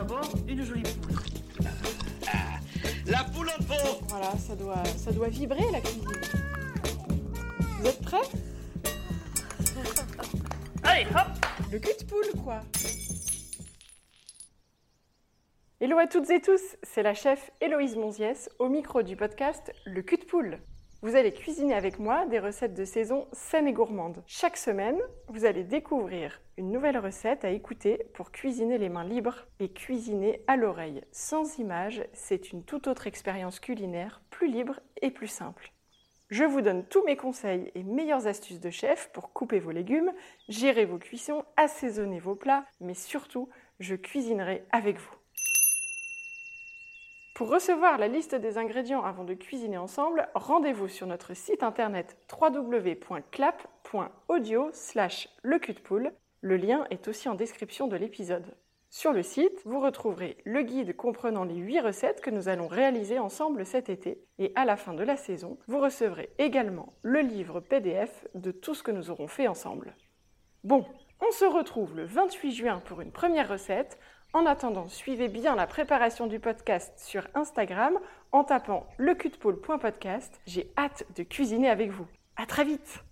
D'abord, une jolie poule. La poule en pot Voilà, ça doit, ça doit vibrer la cuisine. Vous êtes prêts? Allez, hop Le cul de poule, quoi Hello à toutes et tous, c'est la chef Héloïse Monziès au micro du podcast Le cul de poule. Vous allez cuisiner avec moi des recettes de saison saines et gourmandes. Chaque semaine, vous allez découvrir une nouvelle recette à écouter pour cuisiner les mains libres et cuisiner à l'oreille. Sans images, c'est une toute autre expérience culinaire, plus libre et plus simple. Je vous donne tous mes conseils et meilleures astuces de chef pour couper vos légumes, gérer vos cuissons, assaisonner vos plats, mais surtout, je cuisinerai avec vous. Pour recevoir la liste des ingrédients avant de cuisiner ensemble, rendez-vous sur notre site internet www.clap.audio le cul de poule. Le lien est aussi en description de l'épisode. Sur le site, vous retrouverez le guide comprenant les 8 recettes que nous allons réaliser ensemble cet été. Et à la fin de la saison, vous recevrez également le livre PDF de tout ce que nous aurons fait ensemble. Bon, on se retrouve le 28 juin pour une première recette. En attendant, suivez bien la préparation du podcast sur Instagram en tapant lecutepole.podcast. J'ai hâte de cuisiner avec vous. À très vite!